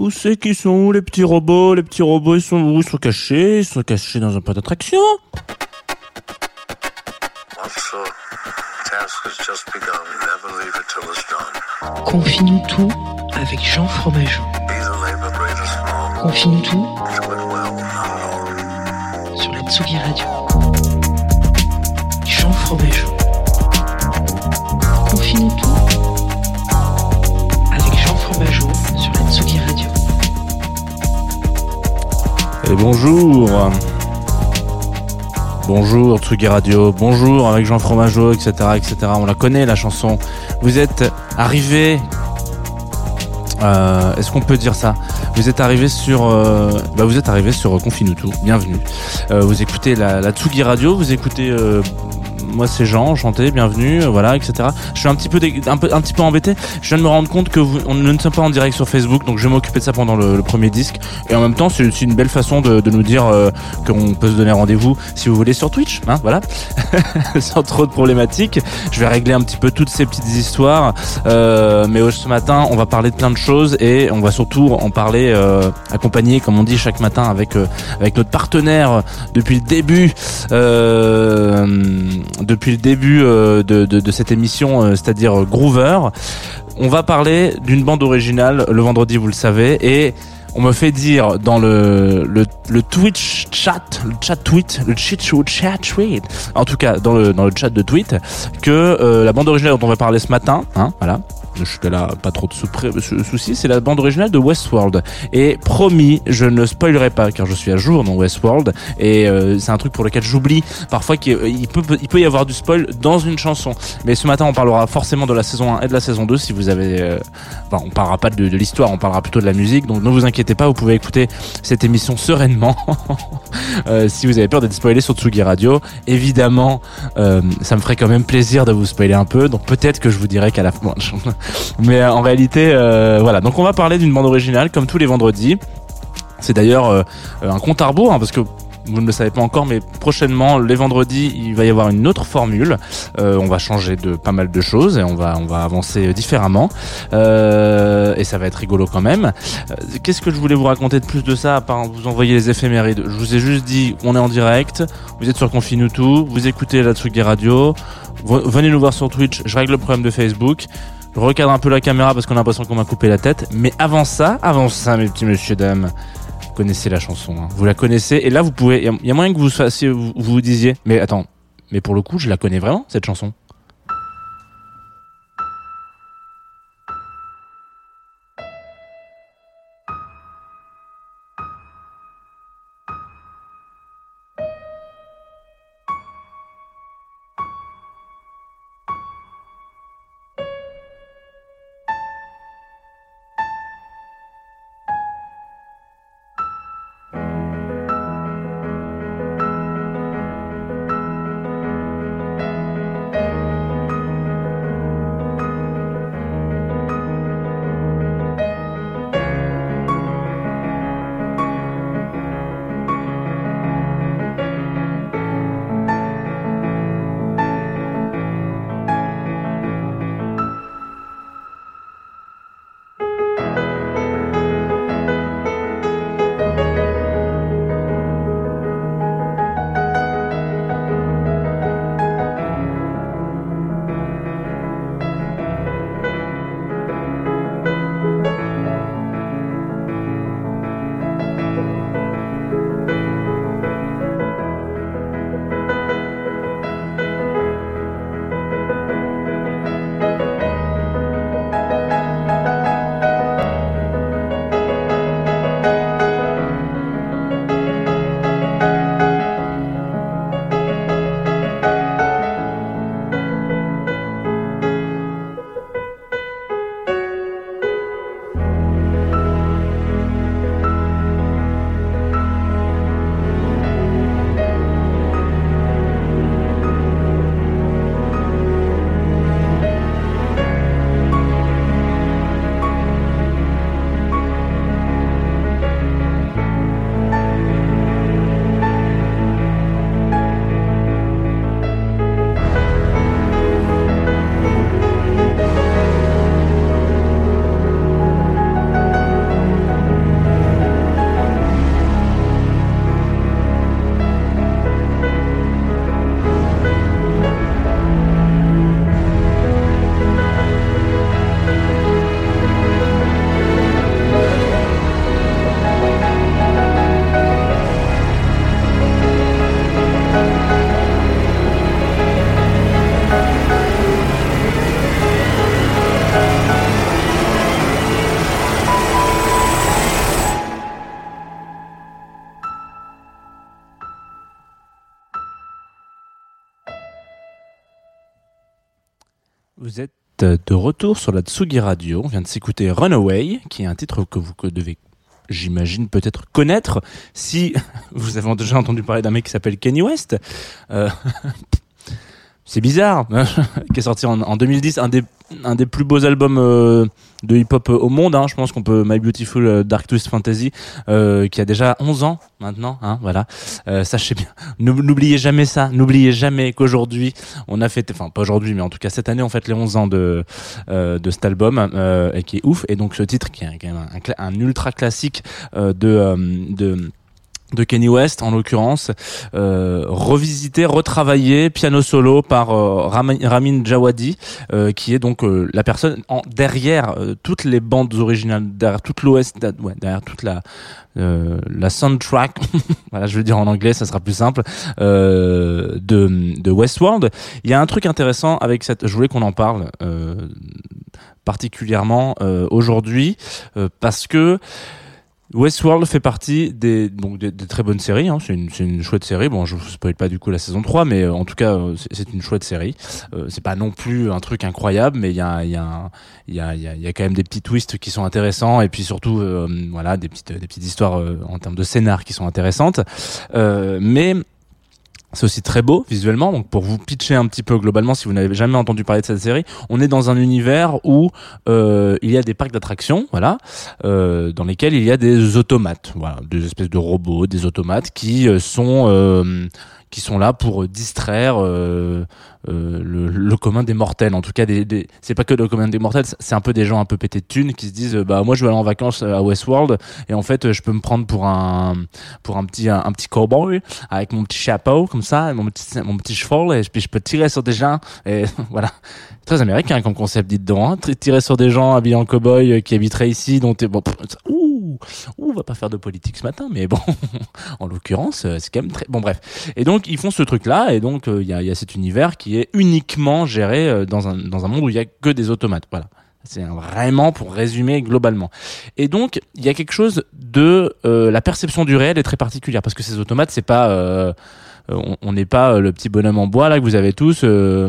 Où c'est qu'ils sont où les petits robots? Les petits robots ils sont où? Ils sont cachés Ils sont cachés dans un parc d'attraction. Confie-nous tout avec Jean Fromageau. Confie-nous tout sur la Tsugi Radio. Jean Fromageau. Bonjour Bonjour Tsugi Radio, bonjour avec Jean Fromageau, etc., etc. On la connaît la chanson. Vous êtes arrivé. Euh, Est-ce qu'on peut dire ça? Vous êtes arrivé sur, euh, bah vous êtes arrivé sur tout. Bienvenue. Euh, vous écoutez la, la Tsugi Radio, vous écoutez. Moi c'est Jean, enchanté, bienvenue, euh, voilà, etc. Je suis un petit peu, un petit peu embêté. Je viens de me rendre compte que vous, on ne sommes pas en direct sur Facebook, donc je vais m'occuper de ça pendant le, premier disque. Et en même temps, c'est une belle façon de, nous dire euh, qu'on peut se donner rendez-vous si vous voulez sur Twitch, hein, voilà, sans trop de problématiques. Je vais régler un petit peu toutes ces petites histoires. Euh, mais euh, ce matin, on va parler de plein de choses et on va surtout en parler accompagné, comme on dit chaque matin, avec avec notre partenaire depuis le début, depuis le début euh, de, cette émission, euh, c'est-à-dire Groover. On va parler d'une bande originale le vendredi, vous le savez, et on me fait dire dans le, Twitch chat, le chat tweet, le chat tweet, en tout cas dans le, dans le chat de tweet, que euh, la bande originale dont on va parler ce matin, hein, voilà, jusque-là pas trop de soucis, c'est la bande originale de Westworld. Et promis, je ne spoilerai pas car je suis à jour dans Westworld et euh, c'est un truc pour lequel j'oublie parfois qu'il il peut, il peut y avoir du spoil dans une chanson. Mais ce matin, on parlera forcément de la saison 1 et de la saison 2 si vous avez... euh, Enfin, on parlera pas de, l'histoire, on parlera plutôt de la musique. Donc ne vous inquiétez pas, vous pouvez écouter cette émission sereinement. Euh, si vous avez peur d'être spoilé sur Tsugi Radio, évidemment, euh, ça me ferait quand même plaisir de vous spoiler un peu. Donc peut-être que je vous dirai qu'à la fin. Mais euh, en réalité, euh, voilà. Donc on va parler d'une bande originale comme tous les vendredis. C'est d'ailleurs euh, un compte à rebours hein, parce que vous ne le savez pas encore, mais prochainement, les vendredis, il va y avoir une autre formule. On va changer de pas mal de choses et on va on va avancer différemment. Et ça va être rigolo quand même. Qu'est-ce que je voulais vous raconter de plus de ça à part vous envoyer les éphémérides? Je vous ai juste dit, on est en direct. Vous êtes sur Confine tout. Vous écoutez la Tsugi Radio. Venez nous voir sur Twitch. Je règle le problème de Facebook. Je recadre un peu la caméra parce qu'on a l'impression qu'on m'a coupé la tête. Mais avant ça, avant ça, mes petits messieurs dames, vous connaissez la chanson. hein. Vous la connaissez. Et là, vous pouvez. Il y a- moyen que vous fassiez, vous vous disiez. Mais attends. Mais pour le coup, je la connais vraiment cette chanson. De retour sur la Tsugi Radio. On vient de s'écouter Runaway, qui est un titre que vous devez, j'imagine, peut-être connaître si vous avez déjà entendu parler d'un mec qui s'appelle Kenny West. Euh, c'est bizarre, qui est sorti en, en 2010, un des, un des plus beaux albums euh, de hip-hop euh, au monde. Hein. Je pense qu'on peut My Beautiful euh, Dark Twist Fantasy, euh, qui a déjà 11 ans maintenant. Hein, voilà, euh, sachez bien. N'ou- N'oubliez jamais ça. N'oubliez jamais qu'aujourd'hui, on a fêté, enfin pas aujourd'hui, mais en tout cas cette année, on fête les 11 ans de euh, de cet album euh, et qui est ouf. Et donc ce titre, qui est quand même un, ultra classique euh, de de de Kenny West en l'occurrence, euh, revisité, retravaillé, piano solo par euh, Ramin, Djawadi, euh, qui est donc euh, la personne en, derrière euh, toutes les bandes originales, derrière toute l'OS, ouais, derrière toute la la soundtrack, voilà, je le dire en anglais, ça sera plus simple, de, de Westworld. Il y a un truc intéressant avec cette, je voulais qu'on en parle particulièrement aujourd'hui parce que Westworld fait partie des, donc des, très bonnes séries. Hein. C'est une, une chouette série. Bon, je vous spoil pas du coup la saison 3, mais euh, en tout cas, euh, c'est- une chouette série. Euh, c'est pas non plus un truc incroyable, mais il y a, y, a, y, a, y, a, quand même des petits twists qui sont intéressants, et puis surtout, euh, voilà, des petites, des petites histoires en termes de scénar qui sont intéressantes. Mais c'est aussi très beau visuellement. Donc pour vous pitcher un petit peu globalement, si vous n'avez jamais entendu parler de cette série, on est dans un univers où euh, il y a des parcs d'attractions, voilà, euh, dans lesquels il y a des automates, voilà, des espèces de robots, des automates qui euh, sont euh, qui sont là pour distraire euh, euh, le, commun des mortels. En tout cas, c'est pas que le commun des mortels, c'est un peu des gens un peu pétés de thunes qui se disent euh, bah moi je vais aller en vacances à Westworld et en fait euh, je peux me prendre pour un pour un petit un, un petit cowboy avec mon petit chapeau comme ça, et mon petit mon petit cheval et puis je peux tirer sur des gens et voilà. Très américain comme concept, dites donc. Hein. Tirer sur des gens habillés en cowboy euh, qui habiteraient ici, dont t'es bon. Ouh, ouh, on va pas faire de politique ce matin, mais bon, en l'occurrence, euh, c'est quand même très bon. Bref, et donc ils font ce truc-là, et donc euh, il y, a, y a cet univers qui est uniquement géré euh, dans un monde où il y a que des automates. Voilà. C'est vraiment pour résumer globalement. Et donc, il y a quelque chose de euh, la perception du réel est très particulière parce que ces automates, c'est pas euh, on- on n'est pas euh, le petit bonhomme en bois là que vous avez tous euh,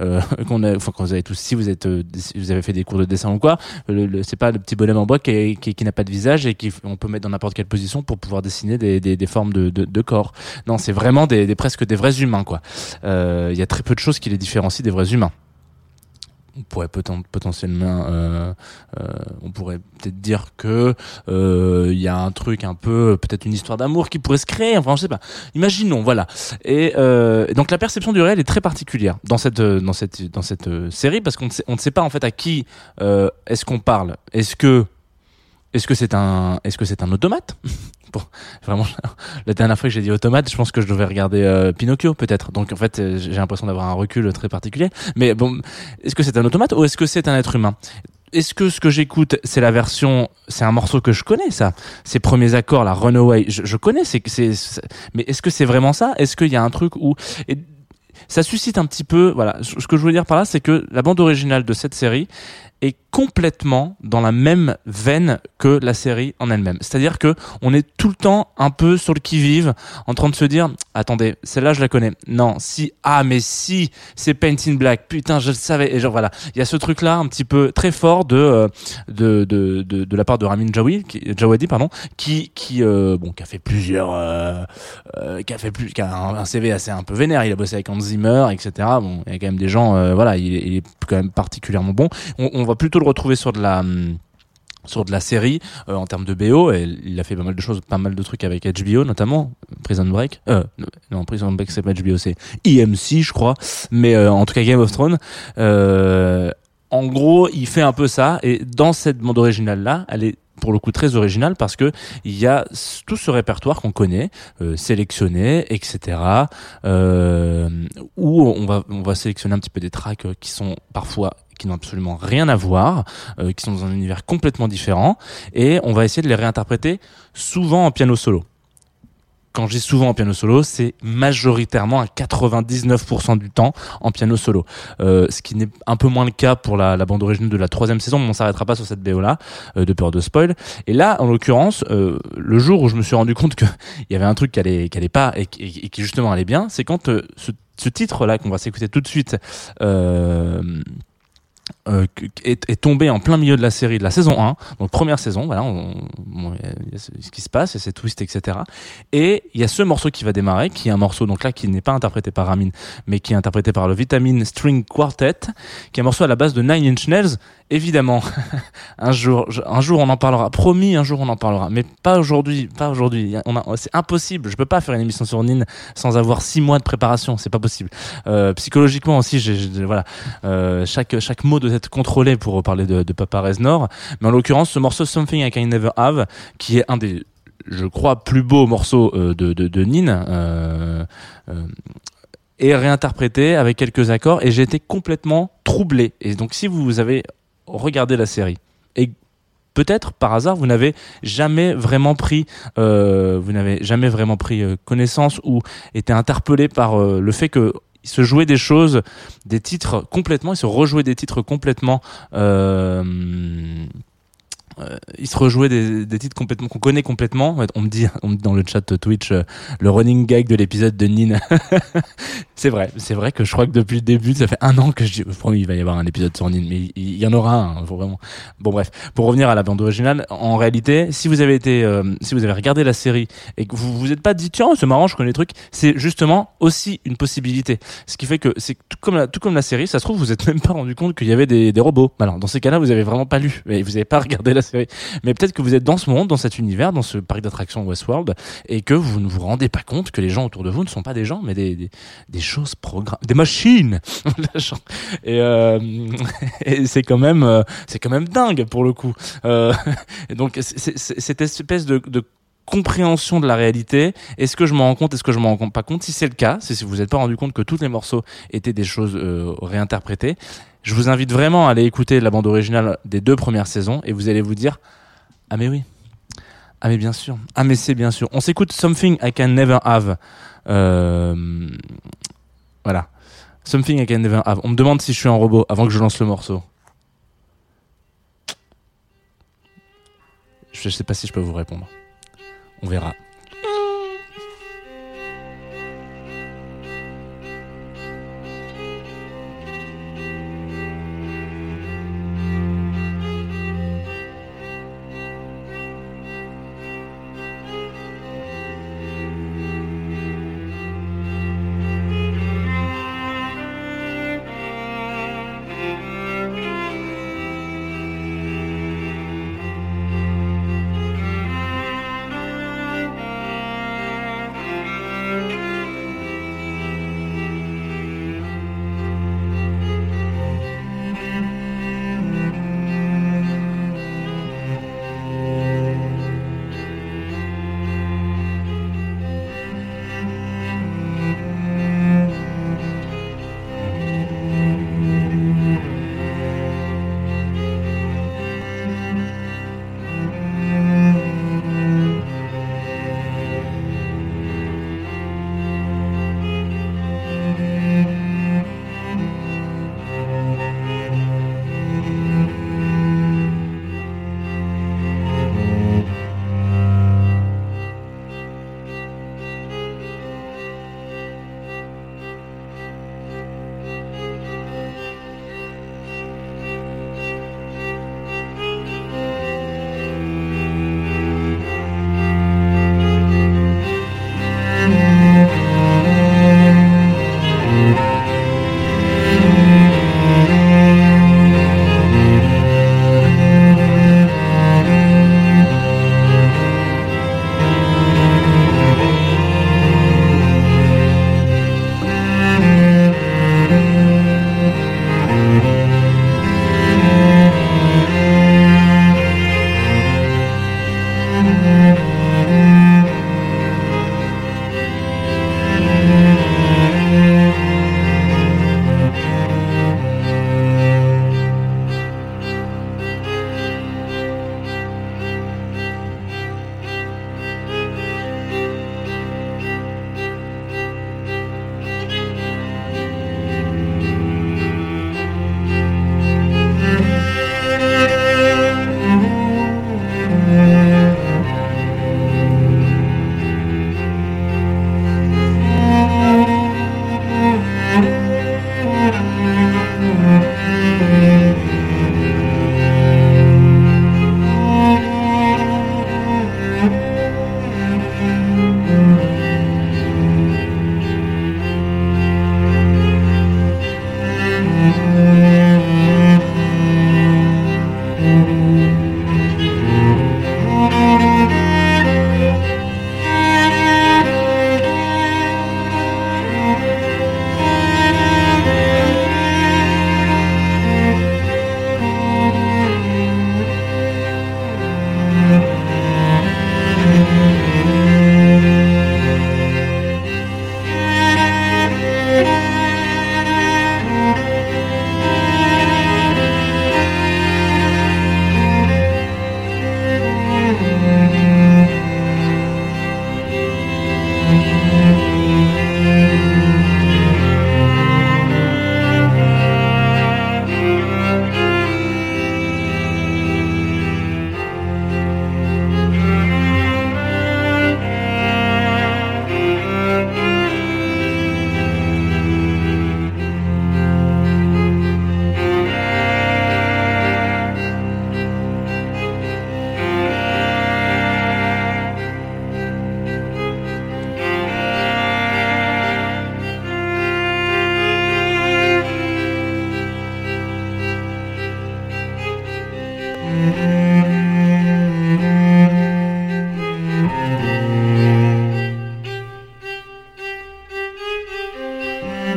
euh, qu'on a enfin quand vous avez tous si vous êtes euh, si vous avez fait des cours de dessin ou quoi le, le- c'est pas le petit bonhomme en bois qui, qui, qui n'a pas de visage et qui on peut mettre dans n'importe quelle position pour pouvoir dessiner des, des, des formes de, de, de corps. Non c'est vraiment des, des presque des vrais humains quoi. Euh, il y a très peu de choses qui les différencient des vrais humains euh, euh, on pourrait peut-être dire que euh, il y a un truc un peu peut-être une histoire d'amour qui pourrait se créer enfin je sais pas. Imaginons voilà. Et donc la perception du réel est très particulière dans cette série parce qu'on ne sait, pas en fait à qui est-ce qu'on parle? Est-ce que c'est un automate? Bon, vraiment la dernière fois que j'ai dit automate je pense que je devais regarder euh, Pinocchio peut-être. Donc en fait euh, j'ai l'impression d'avoir un recul très particulier. Mais bon est-ce que c'est un automate ou est-ce que c'est un être humain? Est-ce que ce que j'écoute, c'est la version, c'est un morceau que je connais, ça? Ces premiers accords, la Runaway, je, je connais, c'est c'est- mais est-ce que c'est vraiment ça? Est-ce qu'il y a un truc où, et ça suscite un petit peu, voilà, ce que je veux dire par là, c'est que la bande originale de cette série est complètement dans la même veine que la série en elle-même. C'est-à-dire que on est tout le temps un peu sur le qui-vive, en train de se dire, attendez, celle-là je la connais. Non, si, ah mais si, c'est Paint in Black. Putain, je le savais. Et genre voilà, il y a ce truc-là un petit peu très fort de euh, de, de, de la part de Ramin Djawadi, qui, Djawadi pardon, qui qui euh, bon qui a fait plusieurs, euh, euh, qui a fait plus, qui a un, un CV assez un peu vénère. Il a bossé avec Hans Etc. Bon, il y a quand même des gens, euh, voilà, il, est- quand même particulièrement bon. On, va plutôt le retrouver sur de la hum, sur de la série euh, en termes de BO il a fait pas mal de choses pas mal de trucs avec HBO notamment. Prison Break euh, non Prison Break c'est pas HBO c'est EMC je crois. Mais en tout cas Game of Thrones. En gros il fait un peu ça. Et dans cette bande originale là elle est pour le coup très originale parce que il y a tout ce répertoire qu'on connaît euh, sélectionné etc euh, où on va on va sélectionner un petit peu des tracks euh, qui sont parfois qui n'ont absolument rien à voir, qui sont dans un univers complètement différent, et on va essayer de les réinterpréter souvent en piano solo. Quand souvent en piano solo, c'est majoritairement à 99% du temps en piano solo. Euh, ce qui n'est un peu moins le cas pour la, bande originale de la troisième saison, mais on s'arrêtera pas sur cette BO là, euh, de peur de spoil. Et là, en l'occurrence, euh, le jour où je me suis rendu compte qu'il y avait un truc qui allait, qui allait pas et, qui- et qui justement allait bien, c'est quand euh, ce, ce titre là qu'on va s'écouter tout de suite. Euh, euh, est, tombé en plein milieu de la série de la saison 1, donc première saison, voilà, il y a ce qui se passe, et ces twists, etc. Et il y a ce morceau qui va démarrer, qui est un morceau donc là qui n'est pas interprété par Ramin, mais qui est interprété par le Vitamin String Quartet, qui est un morceau à la base de Nine Inch Nails. Évidemment, un jour, un jour on en parlera. Promis, un jour on en parlera, mais pas aujourd'hui, pas aujourd'hui. C'est impossible. Je peux pas faire une émission sur Nin sans avoir six mois de préparation. C'est pas possible. Euh, psychologiquement aussi, j'ai- voilà, euh, chaque chaque mot doit être contrôlé pour parler de, de Papa Reznor. Mais en l'occurrence, ce morceau Something I Can Never Have, qui est un des je crois plus beaux morceaux euh, de, de, euh, euh, est réinterprété avec quelques accords et j'ai été complètement troublé et donc si vous avez regardé la série et peut-être par hasard vous n'avez jamais vraiment pris vous n'avez jamais vraiment pris connaissance ou été interpellé par le fait que il se jouait des choses, des titres complètement, il se rejouait des titres complètement. Euh, euh, il se rejouait des, titres complètement qu'on connaît complètement. On me dit, dans le chat Twitch euh, le running gag de l'épisode de Nin. c'est vrai, c'est vrai que je crois que depuis le début, ça fait un an que je dis, promis, il va y avoir un épisode sur Nin, mais il, y en aura un, faut vraiment. Bon bref, pour revenir à la bande originale, en réalité, si vous avez été, euh, si vous avez regardé la série et que vous vous êtes pas dit tiens c'est marrant, je connais les trucs, c'est justement aussi une possibilité. Ce qui fait que c'est tout comme la, tout comme la série, ça se trouve vous êtes même pas rendu compte qu'il y avait des, robots. Alors dans ces cas-là, vous avez vraiment pas lu, et vous avez pas regardé la Mais peut-être que vous êtes dans ce monde, dans cet univers, dans ce parc d'attractions Westworld, et que vous ne vous rendez pas compte que les gens autour de vous ne sont pas des gens, mais des, des, choses programmées, des machines. et euh, c'est quand même, euh, c'est quand même dingue pour le coup. Euh, donc c'est- c'est- c'est- cette espèce de, de compréhension de la réalité. Est-ce que je m'en rends compte Est-ce que je m'en rends pas compte? Si c'est le cas, si si vous n'êtes pas rendu compte que tous les morceaux étaient des choses euh, réinterprétées, je vous invite vraiment à aller écouter la bande originale des deux premières saisons et vous allez vous dire ah mais oui, ah mais bien sûr, ah mais c'est bien sûr. On s'écoute Something I Can Never Have. Euh, voilà. Something I Can Never Have. On me demande si je suis un robot avant que je lance le morceau. Je sais pas si je peux vous répondre. On verra.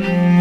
Voilà,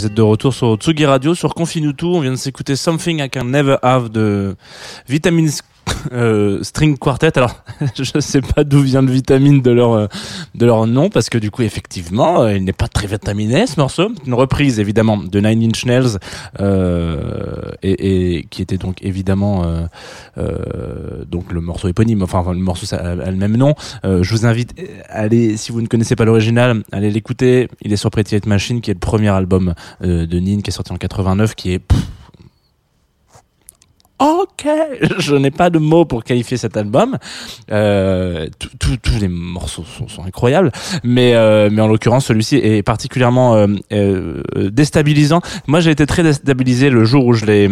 vous êtes de retour sur Tsugi Radio, sur Confinutu. On vient de s'écouter Something I Can Never Have de Vitamins euh, String Quartet. Alors, je sais pas d'où vient le vitamine de leur euh, de leur nom parce que du coup, effectivement, euh, il n'est pas très vitaminé ce morceau. Une reprise évidemment de Nine Inch Nails euh, et, et qui était donc évidemment euh, donc le morceau éponyme. Enfin, le morceau a, le même nom. Je vous invite à aller si vous ne connaissez pas l'original, allez l'écouter. Il est sur Pretty Hate Machine, qui est le premier album de Nin qui est sorti en 89, qui est Ok, je n'ai pas de mots pour qualifier cet album. Euh, tous les morceaux sont, sont incroyables, mais euh, mais en l'occurrence celui-ci est particulièrement euh, euh, déstabilisant. Moi, j'ai été très déstabilisé le jour où je l'ai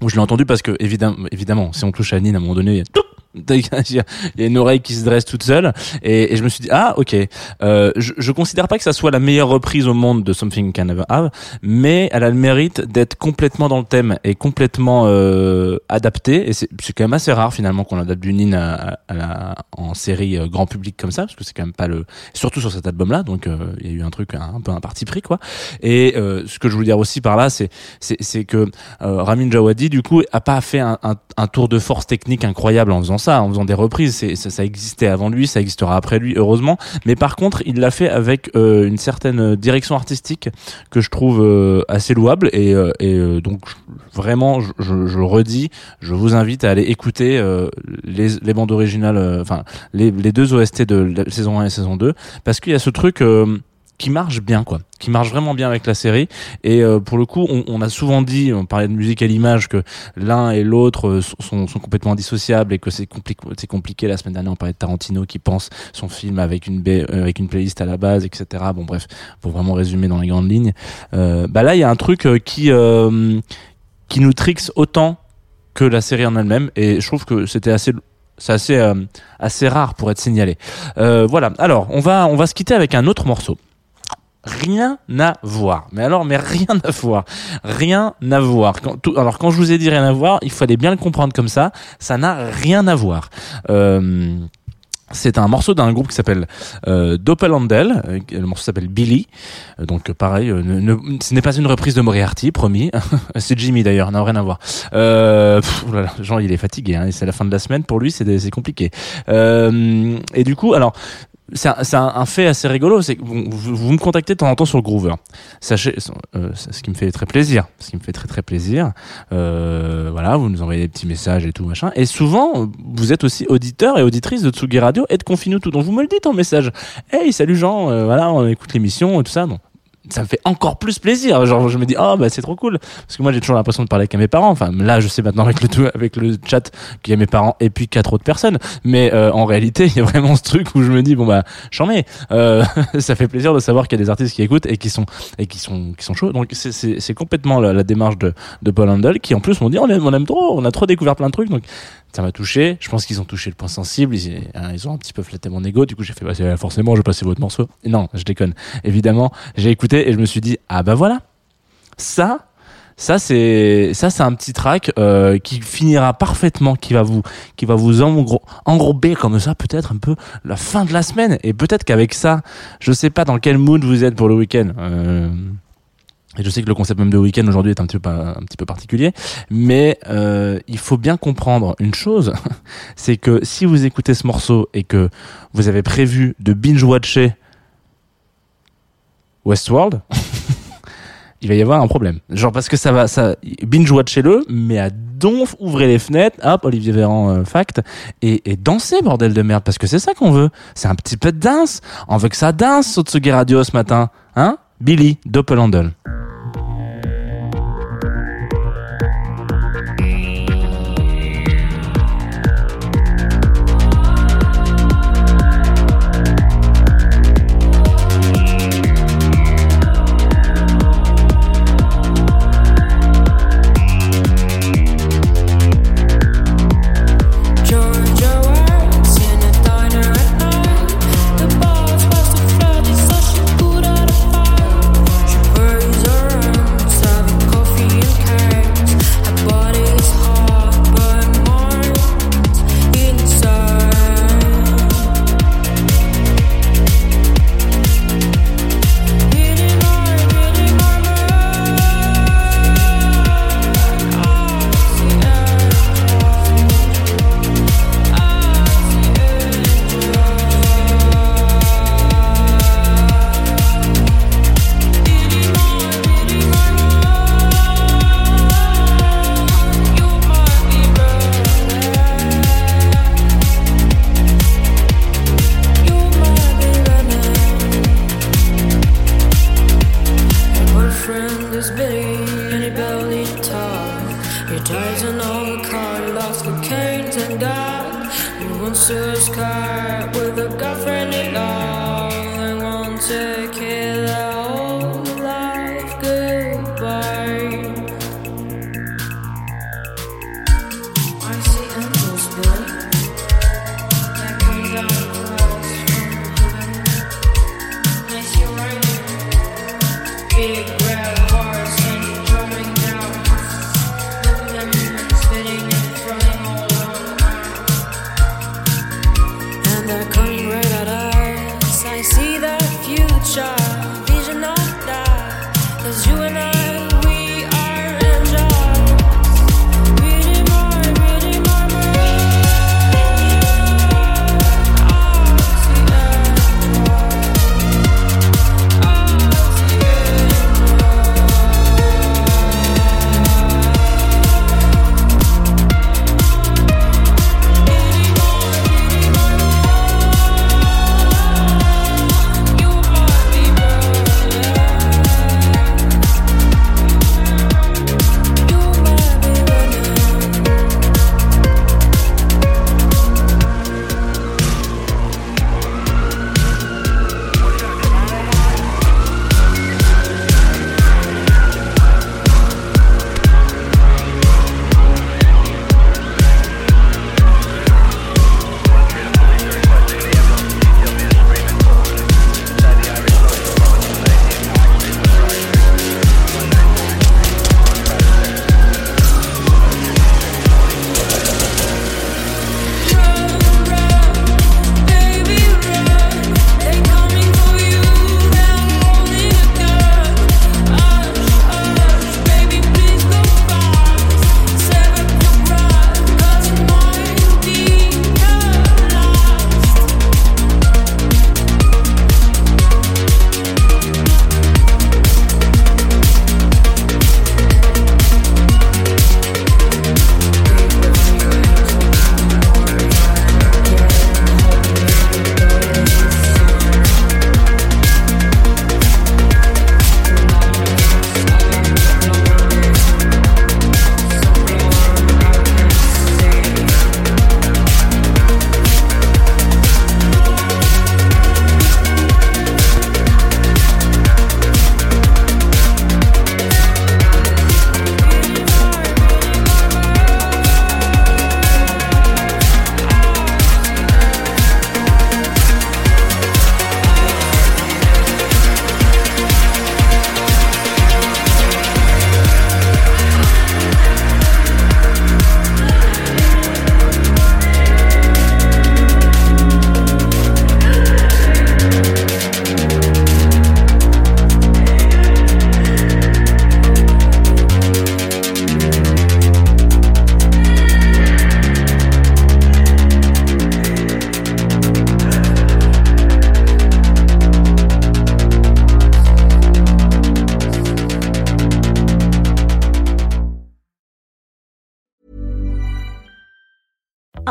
où je l'ai entendu parce que évidemment, évidemment, si on touche à Nine à un moment donné, il y a tout- il y a une oreille qui se dresse toute seule. Et, et je me suis dit ah ok. Euh, je, je considère pas que ça soit la meilleure reprise au monde de Something Can Never Have mais elle a le mérite d'être complètement dans le thème et complètement euh, adaptée. Et c'est quand même assez rare finalement qu'on adapte du Nin à, à- la, en série euh, grand public comme ça parce que c'est quand même pas le surtout sur cet album là donc euh, il y a eu un truc un, peu un parti pris quoi. Et euh, ce que je voulais dire aussi par là c'est c'est que Ramin Djawadi du coup a pas fait un, un, un tour de force technique incroyable en faisant ça en faisant des reprises ça, ça existait avant lui ça existera après lui heureusement. Mais par contre il l'a fait avec euh, une certaine direction artistique que je trouve euh, assez louable et, euh, et euh, donc vraiment je, je, je redis je vous invite à aller écouter euh, les, les bandes originales enfin les, les deux OST de la saison 1 et saison 2 parce qu'il y a ce truc qui marche bien quoi. Qui marche vraiment bien avec la série. Et euh, pour le coup on, on a souvent dit on parlait de musique à l'image que l'un et l'autre euh, sont, sont, complètement dissociables et que c'est compliqué c'est compliqué. La semaine dernière on parlait de Tarantino qui pense son film avec une ba- euh, avec une playlist à la base etc bon bref pour vraiment résumer dans les grandes lignes. Euh, bah là il y a un truc euh, qui euh, qui nous trixe autant que la série en elle-même. Et je trouve que c'était assez c'est assez assez rare pour être signalé. Voilà. Alors on va on va se quitter avec un autre morceau rien à voir. Mais alors, mais rien à voir. Rien à voir. Alors, quand je vous ai dit rien à voir, il fallait bien le comprendre comme ça. Ça n'a rien à voir. Euh, c'est un morceau d'un groupe qui s'appelle euh. Euh, Le morceau s'appelle Billy. Euh, Donc pareil, euh, ce n'est pas une reprise de Moriarty, promis. c'est Jimmy d'ailleurs, n'a rien à voir. Pff, oh Jean, il est fatigué. Hein, c'est la fin de la semaine pour lui, c'est compliqué. Et du coup, alors c'est un, fait assez rigolo, c'est que vous, me contactez de temps en temps sur le Groover. Sachez, euh, ce qui me fait très plaisir, ce qui me fait très très plaisir. Euh, voilà, vous nous envoyez des petits messages et tout machin. Et souvent, vous êtes aussi auditeur et auditrice de Tsugi Radio et de Confine tout. Donc vous me le dites en message. Hey, salut Jean, euh, voilà, on écoute l'émission et tout ça. Donc ça me fait encore plus plaisir. Genre, je me dis, oh, bah, c'est trop cool. Parce que moi, j'ai toujours l'impression de parler avec mes parents. Enfin, là, je sais maintenant avec le, tout- avec le chat qu'il y a mes parents et puis quatre autres personnes. Mais, euh, en réalité, il y a vraiment ce truc où je me dis, bon, bah, j'en ai. Euh, ça fait plaisir de savoir qu'il y a des artistes qui écoutent et qui sont, et qui sont, qui sont chauds. Donc, c'est, complètement la, la démarche de, de Paul Handel qui, en plus, m'ont dit, on aime, on aime trop, on a trop découvert plein de trucs. Donc, ça m'a touché. Je pense qu'ils ont touché le point sensible. Ils, hein, ont un petit peu flatté mon ego. Du coup, j'ai fait, bah, forcément, je vais passer votre morceau. Non, je déconne. Évidemment, j'ai écouté et je me suis dit, ah bah voilà. Ça, ça c'est, ça c'est un petit track euh, qui finira parfaitement, qui va vous, qui va vous engro- comme ça, peut-être un peu la fin de la semaine. Et peut-être qu'avec ça, je sais pas dans quel mood vous êtes pour le week-end. Euh, et je sais que le concept même de week-end aujourd'hui est un petit peu, un petit peu particulier, mais euh, il faut bien comprendre une chose, c'est que si vous écoutez ce morceau et que vous avez prévu de binge-watcher Westworld, il va y avoir un problème. Genre parce que ça va, ça binge-watchez-le, mais à donf, ouvrez les fenêtres, hop, Olivier Véran euh, fact, et, et dansez bordel de merde, parce que c'est ça qu'on veut. C'est un petit peu de danse. On veut que ça danse, Sotsugi Radio ce matin, hein? Billy Doppelhandel.